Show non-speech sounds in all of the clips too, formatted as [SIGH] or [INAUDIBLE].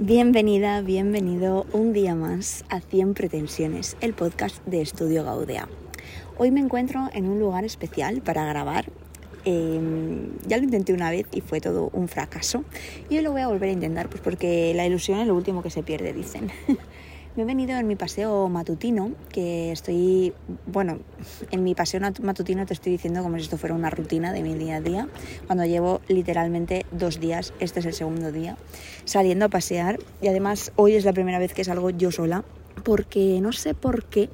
Bienvenida, bienvenido un día más a 100 pretensiones, el podcast de Estudio Gaudea. Hoy me encuentro en un lugar especial para grabar. Em, ya lo intenté una vez y fue todo un fracaso. Y hoy lo voy a volver a intentar, pues porque la ilusión es lo último que se pierde, dicen. [LAUGHS] Me he venido en mi paseo matutino, que estoy, bueno, en mi paseo matutino te estoy diciendo como si esto fuera una rutina de mi día a día, cuando llevo literalmente dos días, este es el segundo día, saliendo a pasear. Y además hoy es la primera vez que salgo yo sola, porque no sé por qué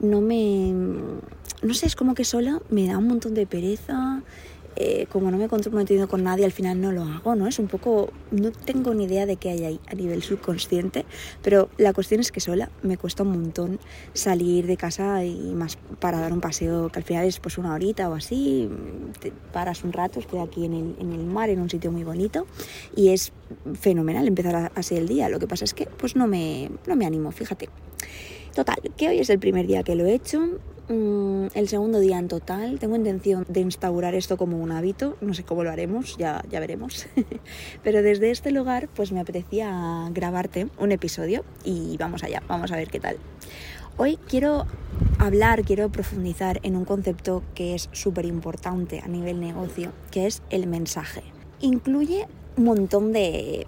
no me, no sé, es como que sola me da un montón de pereza, eh, como no me he comprometido con nadie, al final no lo hago, ¿no? Es un poco, no tengo ni idea de qué hay ahí a nivel subconsciente, pero la cuestión es que sola me cuesta un montón salir de casa y más para dar un paseo, que al final es pues una horita o así, te paras un rato, estoy aquí en el, en el mar, en un sitio muy bonito, y es fenomenal empezar así el día. Lo que pasa es que pues no me, no me animo, fíjate. Total, que hoy es el primer día que lo he hecho, mm, el segundo día en total. Tengo intención de instaurar esto como un hábito, no sé cómo lo haremos, ya, ya veremos. [LAUGHS] Pero desde este lugar pues me apetecía grabarte un episodio y vamos allá, vamos a ver qué tal. Hoy quiero hablar, quiero profundizar en un concepto que es súper importante a nivel negocio, que es el mensaje. Incluye un montón de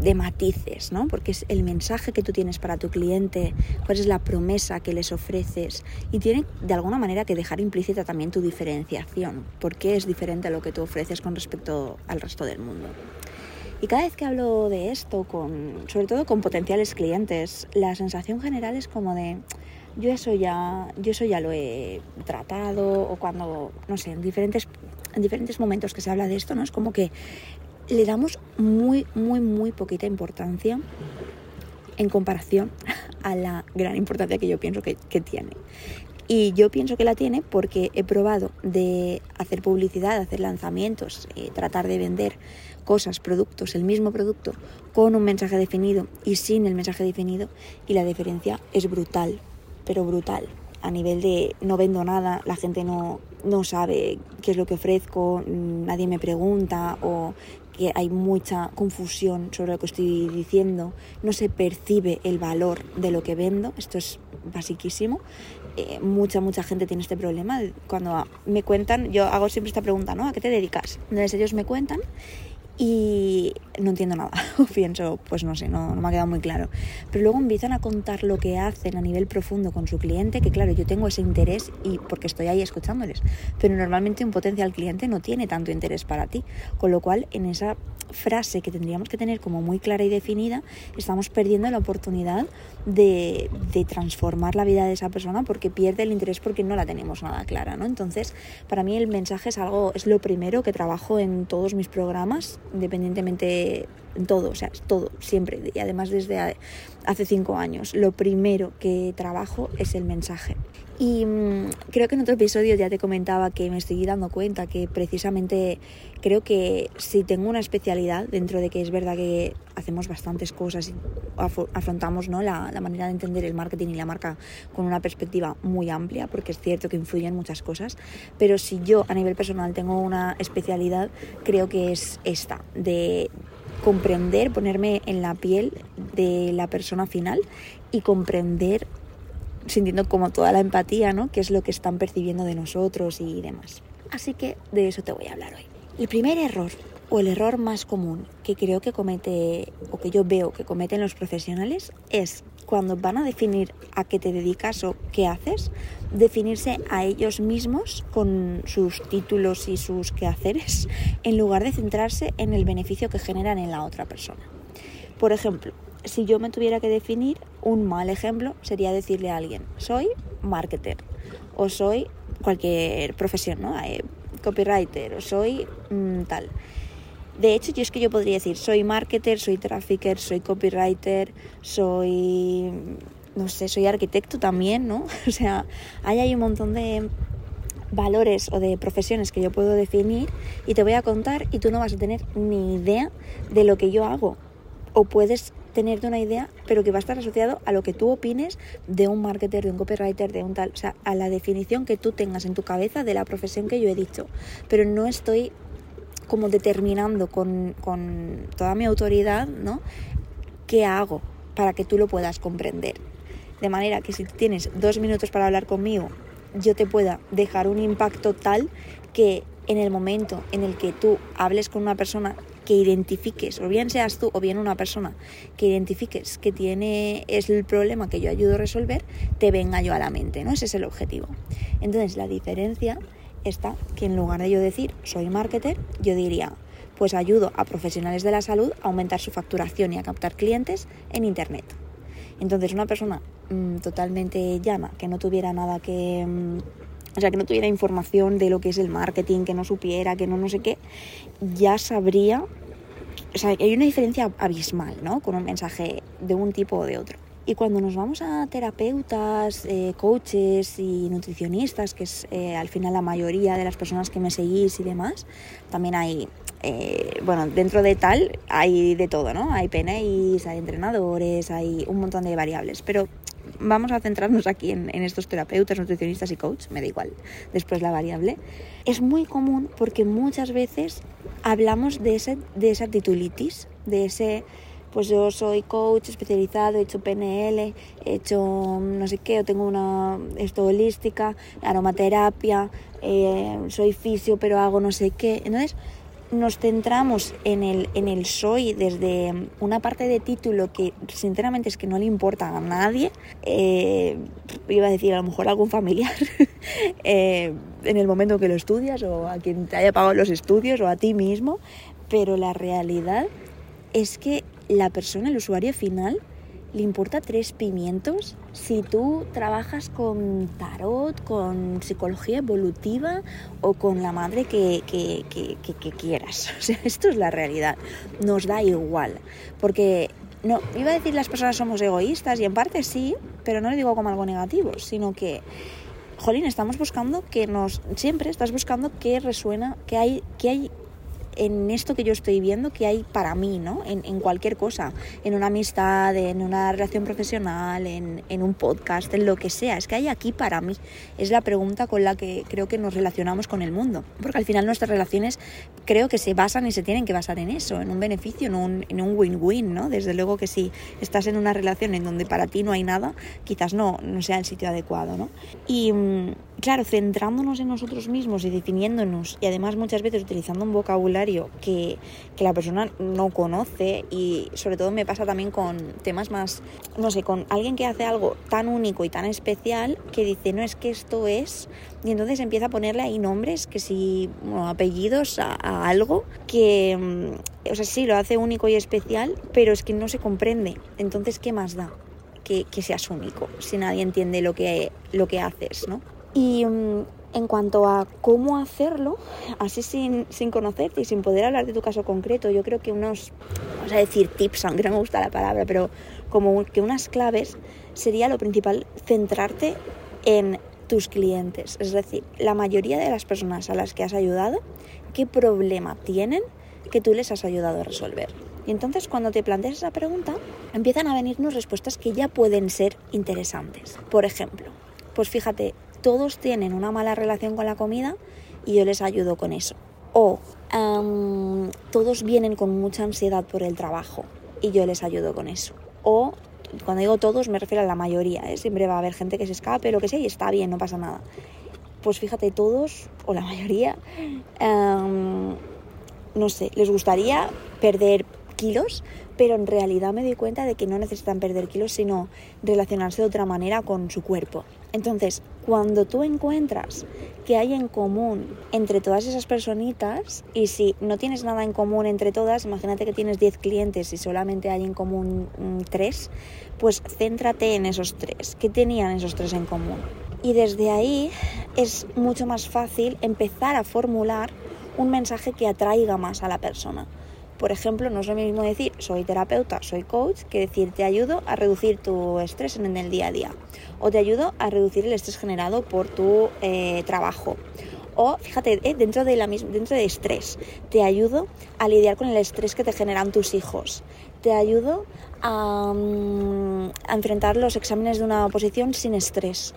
de matices, ¿no? Porque es el mensaje que tú tienes para tu cliente, cuál es la promesa que les ofreces y tiene de alguna manera que dejar implícita también tu diferenciación, porque es diferente a lo que tú ofreces con respecto al resto del mundo. Y cada vez que hablo de esto, con, sobre todo con potenciales clientes, la sensación general es como de yo eso ya, yo eso ya lo he tratado, o cuando, no sé, en diferentes, en diferentes momentos que se habla de esto, ¿no? Es como que le damos muy, muy, muy poquita importancia en comparación [LAUGHS] a la gran importancia que yo pienso que, tiene. Y yo pienso que la tiene porque he probado de hacer publicidad, hacer lanzamientos, eh, tratar de vender cosas, productos, el mismo producto, con un mensaje definido y sin el mensaje definido, y la diferencia es brutal, pero brutal. A nivel de no vendo nada, la gente no, no sabe qué es lo que ofrezco, nadie me pregunta o que hay mucha confusión sobre lo que estoy diciendo, no se percibe el valor de lo que vendo, esto es basiquísimo. Eh, mucha, mucha gente tiene este problema. Cuando me cuentan, yo hago siempre esta pregunta, ¿no? ¿A qué te dedicas? Entonces ellos me cuentan y no entiendo nada, [LAUGHS] pienso, pues no sé, no, no, me ha quedado muy claro. Pero luego empiezan a contar lo que hacen a nivel profundo con su cliente, que claro, yo tengo ese interés y porque estoy ahí escuchándoles, pero normalmente un potencial cliente no tiene tanto interés para ti, con lo cual en esa frase que tendríamos que tener como muy clara y definida, estamos perdiendo la oportunidad de, de transformar la vida de esa persona porque pierde el interés porque no la tenemos nada clara, ¿no? Entonces, para mí el mensaje es algo, es lo primero que trabajo en todos mis programas, independientemente en todo, o sea, todo, siempre, y además desde hace cinco años. Lo primero que trabajo es el mensaje. Y mm, creo que en otro episodio ya te comentaba que me estoy dando cuenta que precisamente creo que si tengo una especialidad, dentro de que es verdad que hacemos bastantes cosas y afrontamos ¿no? la, la manera de entender el marketing y la marca con una perspectiva muy amplia, porque es cierto que influyen muchas cosas, pero si yo a nivel personal tengo una especialidad, creo que es esta, de comprender, ponerme en la piel de la persona final y comprender sintiendo como toda la empatía, ¿no? Que es lo que están percibiendo de nosotros y demás. Así que de eso te voy a hablar hoy. El primer error o el error más común que creo que comete o que yo veo que cometen los profesionales es cuando van a definir a qué te dedicas o qué haces, definirse a ellos mismos con sus títulos y sus quehaceres en lugar de centrarse en el beneficio que generan en la otra persona. Por ejemplo, si yo me tuviera que definir, un mal ejemplo sería decirle a alguien, soy marketer o soy cualquier profesión, ¿no? Eh, copywriter o soy mm, tal. De hecho, yo es que yo podría decir, soy marketer, soy trafficker, soy copywriter, soy, no sé, soy arquitecto también, ¿no? [LAUGHS] O sea, hay, hay un montón de valores o de profesiones que yo puedo definir y te voy a contar y tú no vas a tener ni idea de lo que yo hago. O puedes tenerte una idea, pero que va a estar asociado a lo que tú opines de un marketer, de un copywriter, de un tal, o sea, a la definición que tú tengas en tu cabeza de la profesión que yo he dicho. Pero no estoy como determinando con, con toda mi autoridad, ¿no? qué hago para que tú lo puedas comprender. De manera que si tienes dos minutos para hablar conmigo, yo te pueda dejar un impacto tal que en el momento en el que tú hables con una persona que identifiques, o bien seas tú o bien una persona que identifiques que tiene es el problema que yo ayudo a resolver, te venga yo a la mente, ¿no? Ese es el objetivo. Entonces, la diferencia está que en lugar de yo decir soy marketer, yo diría pues ayudo a profesionales de la salud a aumentar su facturación y a captar clientes en internet. Entonces, una persona mm, totalmente llana, que no tuviera nada que mm, o sea, que no tuviera información de lo que es el marketing, que no supiera, que no no sé qué, ya sabría, o sea, hay una diferencia abismal, ¿no? Con un mensaje de un tipo o de otro. Y cuando nos vamos a terapeutas, eh, coaches y nutricionistas, que es eh, al final la mayoría de las personas que me seguís y demás, también hay, eh, bueno, dentro de tal hay de todo, ¿no? Hay PNIs, hay entrenadores, hay un montón de variables, pero vamos a centrarnos aquí en, estos terapeutas, nutricionistas y coach, me da igual, después la variable, es muy común porque muchas veces hablamos de, ese, de esa titulitis, de ese, pues yo soy coach especializado, he hecho PNL, he hecho no sé qué, o tengo una esto holística, aromaterapia, eh, soy fisio pero hago no sé qué. Entonces, nos centramos en el, en el soy desde una parte de título que sinceramente es que no le importa a nadie, eh, iba a decir a lo mejor algún familiar, [LAUGHS] eh, en el momento que lo estudias o a quien te haya pagado los estudios o a ti mismo, pero la realidad es que la persona, el usuario final, le importa tres pimientos si tú trabajas con tarot, con psicología evolutiva o con la madre que, quieras. [LAUGHS] O sea, esto es la realidad. Nos da igual. Porque no, iba a decir las personas somos egoístas y en parte sí, pero no lo digo como algo negativo, sino que jolín, estamos buscando que nos siempre estás buscando que resuena, que hay que hay en esto que yo estoy viendo que hay para mí, ¿no? En, cualquier cosa, en una amistad, en una relación profesional, en, en, un podcast, en lo que sea. Es que hay aquí para mí. Es la pregunta con la que creo que nos relacionamos con el mundo. Porque al final nuestras relaciones creo que se basan y se tienen que basar en eso, en un beneficio, en un win-win, ¿no? Desde luego que si estás en una relación en donde para ti no hay nada, quizás no, no sea el sitio adecuado, ¿no? Y mm, claro, centrándonos en nosotros mismos y definiéndonos, y además muchas veces utilizando un vocabulario que, que, la persona no conoce, y sobre todo me pasa también con temas más, no sé, con alguien que hace algo tan único y tan especial que dice, no es que esto es, y entonces empieza a ponerle ahí nombres, que si, apellidos a, algo que, mm, o sea, sí, lo hace único y especial, pero es que no se comprende. Entonces, ¿qué más da? Que, que seas único, si nadie entiende lo que, lo que haces, ¿no? Y mm, en cuanto a cómo hacerlo, así sin, sin, conocerte y sin poder hablar de tu caso concreto, yo creo que unos, vamos a decir tips, aunque no me gusta la palabra, pero como que unas claves sería lo principal, centrarte en tus clientes. Es decir, la mayoría de las personas a las que has ayudado, ¿qué problema tienen que tú les has ayudado a resolver? Y entonces cuando te planteas esa pregunta, empiezan a venirnos respuestas que ya pueden ser interesantes. Por ejemplo, pues fíjate, todos tienen una mala relación con la comida y yo les ayudo con eso. O todos vienen con mucha ansiedad por el trabajo y yo les ayudo con eso. O cuando digo todos me refiero a la mayoría, ¿eh? siempre va a haber gente que se escape, lo que sea, y está bien, no pasa nada. Pues fíjate, todos, o la mayoría, no sé, les gustaría perder kilos, pero en realidad me doy cuenta de que no necesitan perder kilos, sino relacionarse de otra manera con su cuerpo. Entonces, cuando tú encuentras que hay en común entre todas esas personitas, y si no tienes nada en común entre todas, imagínate que tienes 10 clientes y solamente hay en común 3, mm, pues céntrate en esos 3. ¿Qué tenían esos 3 en común? Y desde ahí es mucho más fácil empezar a formular un mensaje que atraiga más a la persona. Por ejemplo, no es lo mismo decir soy terapeuta, soy coach, que decir te ayudo a reducir tu estrés en el día a día o te ayudo a reducir el estrés generado por tu eh, trabajo. O fíjate, eh, dentro, de la dentro de estrés, te ayudo a lidiar con el estrés que te generan tus hijos. Te ayudo a, mm, a enfrentar los exámenes de una oposición sin estrés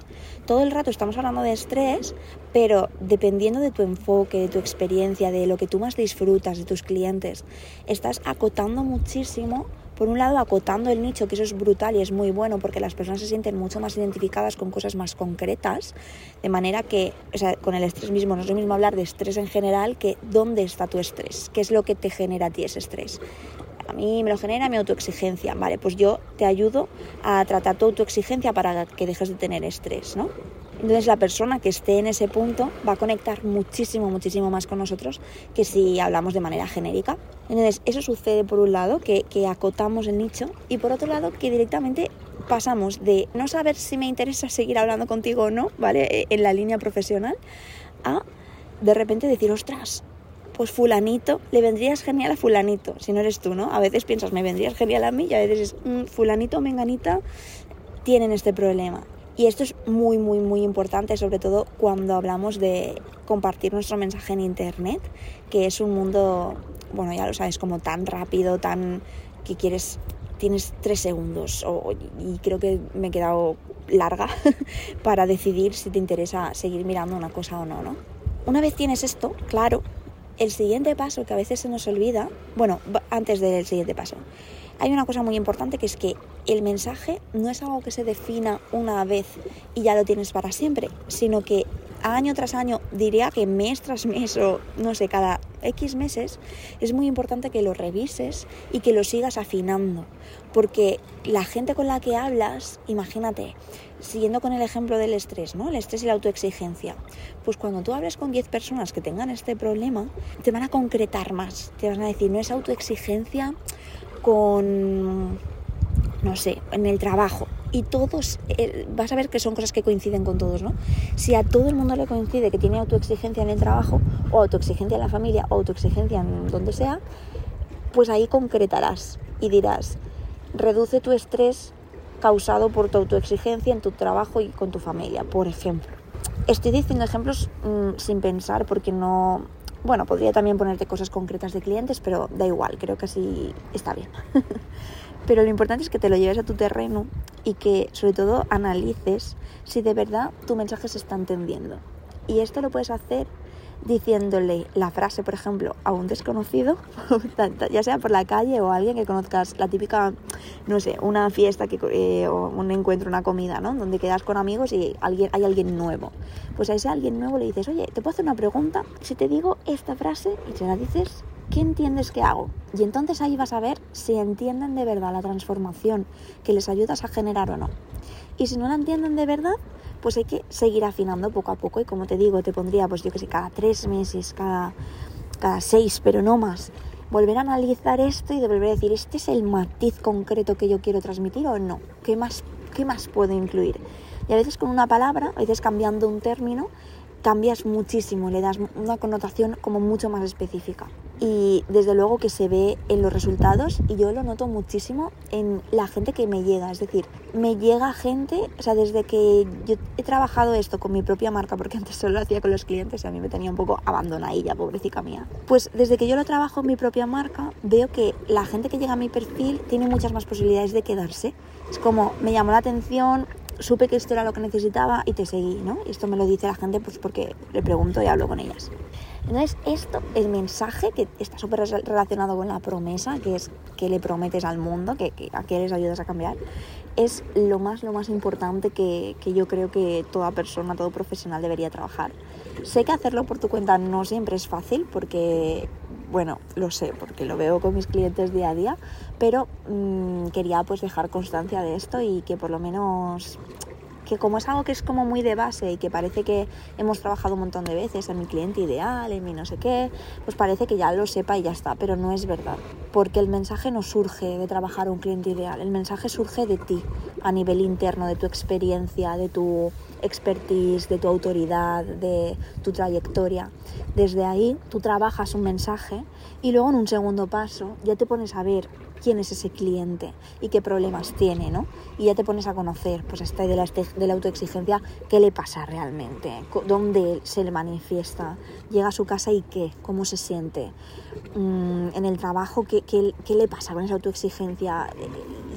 todo el rato estamos hablando de estrés, pero dependiendo de tu enfoque, de tu experiencia, de lo que tú más disfrutas, de tus clientes, estás acotando muchísimo por un lado acotando el nicho, que eso es brutal y es muy bueno porque las personas se sienten mucho más identificadas con cosas más concretas, de manera que, o sea, con el estrés mismo, no es lo mismo hablar de estrés en general que dónde está tu estrés, qué es lo que te genera a ti ese estrés. A mí me lo genera mi autoexigencia, vale, pues yo te ayudo a tratar tu autoexigencia para que dejes de tener estrés, ¿no? Entonces la persona que esté en ese punto va a conectar muchísimo, muchísimo más con nosotros que si hablamos de manera genérica. Entonces eso sucede por un lado, que, acotamos el nicho, y por otro lado que directamente pasamos de no saber si me interesa seguir hablando contigo o no, ¿vale? E, en la línea profesional, a de repente decir, ostras, pues fulanito, le vendrías genial a fulanito, si no eres tú, ¿no? A veces piensas, me vendrías genial a mí y a veces es, mm, fulanito o menganita tienen este problema. Y esto es muy, muy, muy importante, sobre todo cuando hablamos de compartir nuestro mensaje en Internet, que es un mundo, bueno, ya lo sabes, como tan rápido, tan que quieres, tienes tres segundos, y creo que me he quedado larga [LAUGHS] para decidir si te interesa seguir mirando una cosa o no, ¿no? Una vez tienes esto, claro, el siguiente paso que a veces se nos olvida, bueno, antes del siguiente paso, hay una cosa muy importante que es que el mensaje no es algo que se defina una vez y ya lo tienes para siempre, sino que año tras año, diría que mes tras mes o no sé, cada X meses, es muy importante que lo revises y que lo sigas afinando. Porque la gente con la que hablas, imagínate, siguiendo con el ejemplo del estrés, ¿no? El estrés y la autoexigencia. Pues cuando tú hables con 10 personas que tengan este problema, te van a concretar más. Te van a decir, no es autoexigencia con, no sé, en el trabajo. Y todos, eh, vas a ver que son cosas que coinciden con todos, ¿no? Si a todo el mundo le coincide que tiene autoexigencia en el trabajo, o autoexigencia en la familia, o autoexigencia en donde sea, pues ahí concretarás y dirás, reduce tu estrés causado por tu autoexigencia en tu trabajo y con tu familia, por ejemplo. Estoy diciendo ejemplos mm, sin pensar porque no, bueno, podría también ponerte cosas concretas de clientes, pero da igual, creo que así está bien. [LAUGHS] pero lo importante es que te lo lleves a tu terreno y que sobre todo analices si de verdad tu mensaje se está entendiendo. Y esto lo puedes hacer diciéndole la frase, por ejemplo, a un desconocido, [LAUGHS] ya sea por la calle o a alguien que conozcas, la típica, no sé, una fiesta que, eh, o un encuentro, una comida, ¿no? Donde quedas con amigos y alguien, hay alguien nuevo. Pues a ese alguien nuevo le dices, oye, ¿te puedo hacer una pregunta? Si te digo esta frase y se la dices, ¿qué entiendes que hago? Y entonces ahí vas a ver si entienden de verdad la transformación que les ayudas a generar o no. Y si no la entienden de verdad, pues hay que seguir afinando poco a poco y como te digo, te pondría pues yo que sé, cada tres meses, cada, cada seis, pero no más. Volver a analizar esto y volver a decir, ¿este es el matiz concreto que yo quiero transmitir o no? ¿Qué más, qué más puedo incluir? Y a veces con una palabra, a veces cambiando un término, cambias muchísimo, le das una connotación como mucho más específica. Y desde luego que se ve en los resultados y yo lo noto muchísimo en la gente que me llega. Es decir, me llega gente, o sea, desde que yo he trabajado esto con mi propia marca, porque antes solo lo hacía con los clientes y a mí me tenía un poco abandonadilla, pobrecita mía. Pues desde que yo lo trabajo en mi propia marca, veo que la gente que llega a mi perfil tiene muchas más posibilidades de quedarse. Es como me llamó la atención, supe que esto era lo que necesitaba y te seguí, ¿no? Y esto me lo dice la gente pues porque le pregunto y hablo con ellas. Entonces, esto, el mensaje que está súper relacionado con la promesa, que es que le prometes al mundo, que, a que les ayudas a cambiar, es lo más, lo más importante que, que yo creo que toda persona, todo profesional debería trabajar. Sé que hacerlo por tu cuenta no siempre es fácil porque bueno, lo sé porque lo veo con mis clientes día a día, pero mmm, quería pues dejar constancia de esto y que por lo menos que como es algo que es como muy de base y que parece que hemos trabajado un montón de veces en mi cliente ideal, en mi no sé qué, pues parece que ya lo sepa y ya está, pero no es verdad, porque el mensaje no surge de trabajar un cliente ideal, el mensaje surge de ti, a nivel interno, de tu experiencia, de tu expertise, de tu autoridad, de tu trayectoria. Desde ahí tú trabajas un mensaje y luego en un segundo paso ya te pones a ver quién es ese cliente y qué problemas tiene, ¿no? Y ya te pones a conocer, pues esta de la, de la autoexigencia, qué le pasa realmente, dónde se le manifiesta, llega a su casa y qué, cómo se siente, mm, en el trabajo, ¿qué, qué, qué le pasa con esa autoexigencia,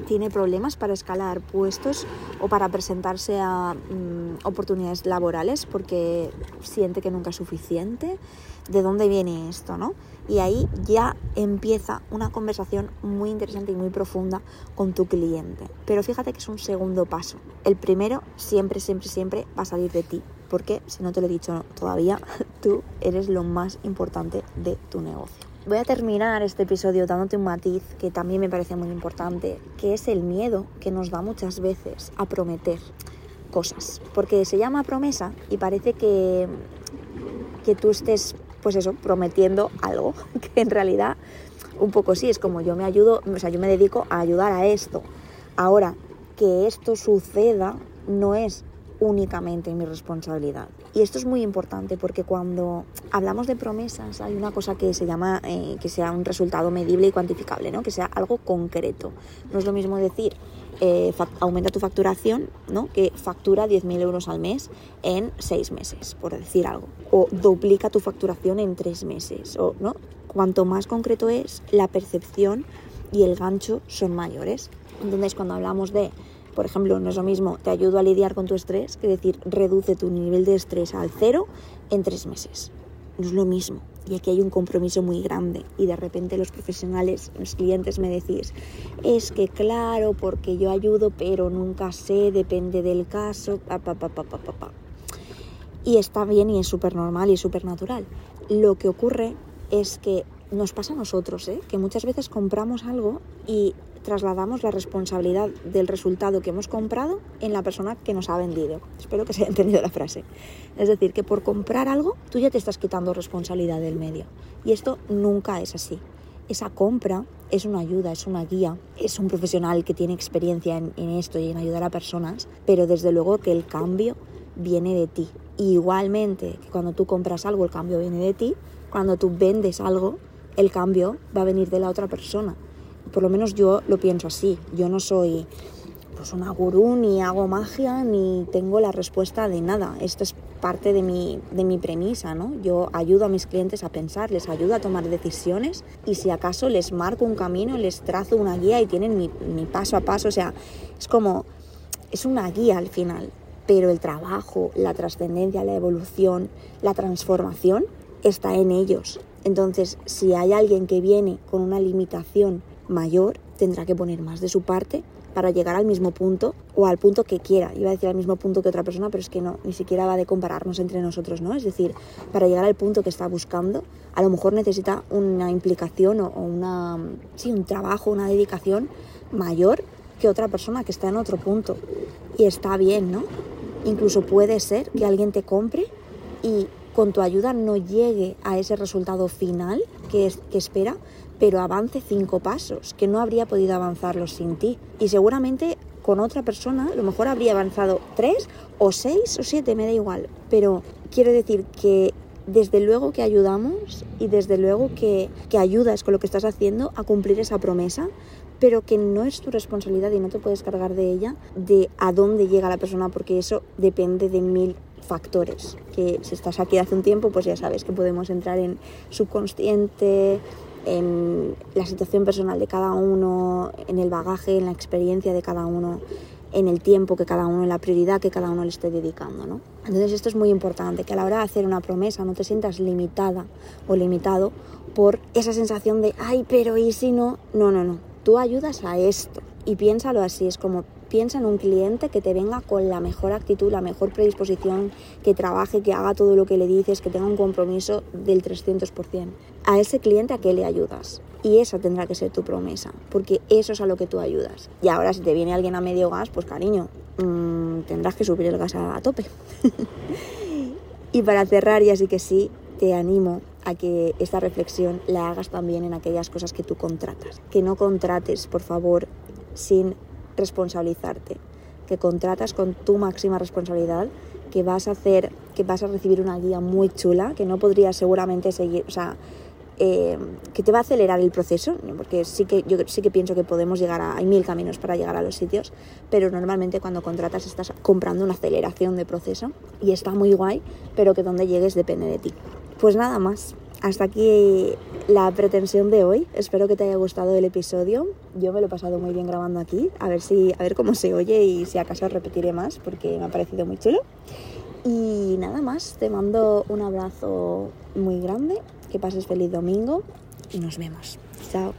tiene problemas para escalar puestos o para presentarse a mm, oportunidades laborales porque siente que nunca es suficiente. ¿De dónde viene esto, no? Y ahí ya empieza una conversación muy interesante y muy profunda con tu cliente. Pero fíjate que es un segundo paso. El primero siempre, siempre, siempre va a salir de ti. Porque, si no te lo he dicho todavía, [LAUGHS] tú eres lo más importante de tu negocio. Voy a terminar este episodio dándote un matiz que también me parece muy importante, que es el miedo que nos da muchas veces a prometer cosas. Porque se llama promesa y parece que, que tú estés, pues eso, prometiendo algo, [LAUGHS] que en realidad un poco sí, es como yo me ayudo, o sea, yo me dedico a ayudar a esto. Ahora, que esto suceda no es únicamente mi responsabilidad. Y esto es muy importante porque cuando hablamos de promesas hay una cosa que se llama eh, que sea un resultado medible y cuantificable, ¿no? que sea algo concreto. No es lo mismo decir eh, aumenta tu facturación, ¿no? que factura 10.000 euros al mes en 6 meses, por decir algo. O duplica tu facturación en 3 meses. O, ¿no? Cuanto más concreto es, la percepción y el gancho son mayores. Entonces, cuando hablamos de por ejemplo, no es lo mismo, te ayudo a lidiar con tu estrés, que decir, reduce tu nivel de estrés al cero en tres meses. No es lo mismo. Y aquí hay un compromiso muy grande. Y de repente los profesionales, los clientes me decís, es que claro, porque yo ayudo, pero nunca sé, depende del caso, pa, pa, pa, pa, pa, pa. Y está bien y es súper normal y súper natural. Lo que ocurre es que nos pasa a nosotros, ¿eh? que muchas veces compramos algo y trasladamos la responsabilidad del resultado que hemos comprado en la persona que nos ha vendido. Espero que se haya entendido la frase. Es decir, que por comprar algo tú ya te estás quitando responsabilidad del medio. Y esto nunca es así. Esa compra es una ayuda, es una guía, es un profesional que tiene experiencia en, esto y en ayudar a personas, pero desde luego que el cambio viene de ti. igualmente que cuando tú compras algo, el cambio viene de ti, cuando tú vendes algo, el cambio va a venir de la otra persona por lo menos yo lo pienso así. Yo no soy pues una gurú, ni hago magia, ni tengo la respuesta de nada. Esto es parte de mi, de mi premisa, ¿no? Yo ayudo a mis clientes a pensar, les ayudo a tomar decisiones y si acaso les marco un camino, les trazo una guía y tienen mi, mi paso a paso. O sea, es como, es una guía al final, pero el trabajo, la trascendencia, la evolución, la transformación está en ellos. Entonces, si hay alguien que viene con una limitación mayor tendrá que poner más de su parte para llegar al mismo punto o al punto que quiera. Iba a decir al mismo punto que otra persona, pero es que no, ni siquiera va de compararnos entre nosotros, ¿no? Es decir, para llegar al punto que está buscando, a lo mejor necesita una implicación o, una, sí, un trabajo, una dedicación mayor que otra persona que está en otro punto. Y está bien, ¿no? Incluso puede ser que alguien te compre y con tu ayuda no llegue a ese resultado final que, es, que espera, pero avance cinco pasos, que no habría podido avanzarlos sin ti. Y seguramente con otra persona a lo mejor habría avanzado tres o seis o siete, me da igual. Pero quiero decir que desde luego que ayudamos y desde luego que, que ayudas con lo que estás haciendo a cumplir esa promesa, pero que no es tu responsabilidad y no te puedes cargar de ella, de a dónde llega la persona, porque eso depende de mil factores. Que si estás aquí hace un tiempo, pues ya sabes que podemos entrar en subconsciente, en la situación personal de cada uno, en el bagaje, en la experiencia de cada uno, en el tiempo que cada uno, en la prioridad que cada uno le esté dedicando. ¿no? Entonces esto es muy importante, que a la hora de hacer una promesa no te sientas limitada o limitado por esa sensación de, ay, pero ¿y si no? No, no, no. Tú ayudas a esto y piénsalo así, es como piensa en un cliente que te venga con la mejor actitud, la mejor predisposición, que trabaje, que haga todo lo que le dices, que tenga un compromiso del 300%. A ese cliente a qué le ayudas. Y esa tendrá que ser tu promesa, porque eso es a lo que tú ayudas. Y ahora si te viene alguien a medio gas, pues cariño, mmm, tendrás que subir el gas a, a tope. [LAUGHS] y para cerrar, y así que sí, te animo a que esta reflexión la hagas también en aquellas cosas que tú contratas. Que no contrates, por favor, sin responsabilizarte, que contratas con tu máxima responsabilidad, que vas a hacer, que vas a recibir una guía muy chula, que no podrías seguramente seguir, o sea, eh, que te va a acelerar el proceso, porque sí que yo sí que pienso que podemos llegar a, hay mil caminos para llegar a los sitios, pero normalmente cuando contratas estás comprando una aceleración de proceso y está muy guay, pero que donde llegues depende de ti. Pues nada más, hasta aquí la pretensión de hoy. Espero que te haya gustado el episodio. Yo me lo he pasado muy bien grabando aquí. A ver si, a ver cómo se oye y si acaso repetiré más porque me ha parecido muy chulo. Y nada más, te mando un abrazo muy grande. Que pases feliz domingo y nos vemos. Chao.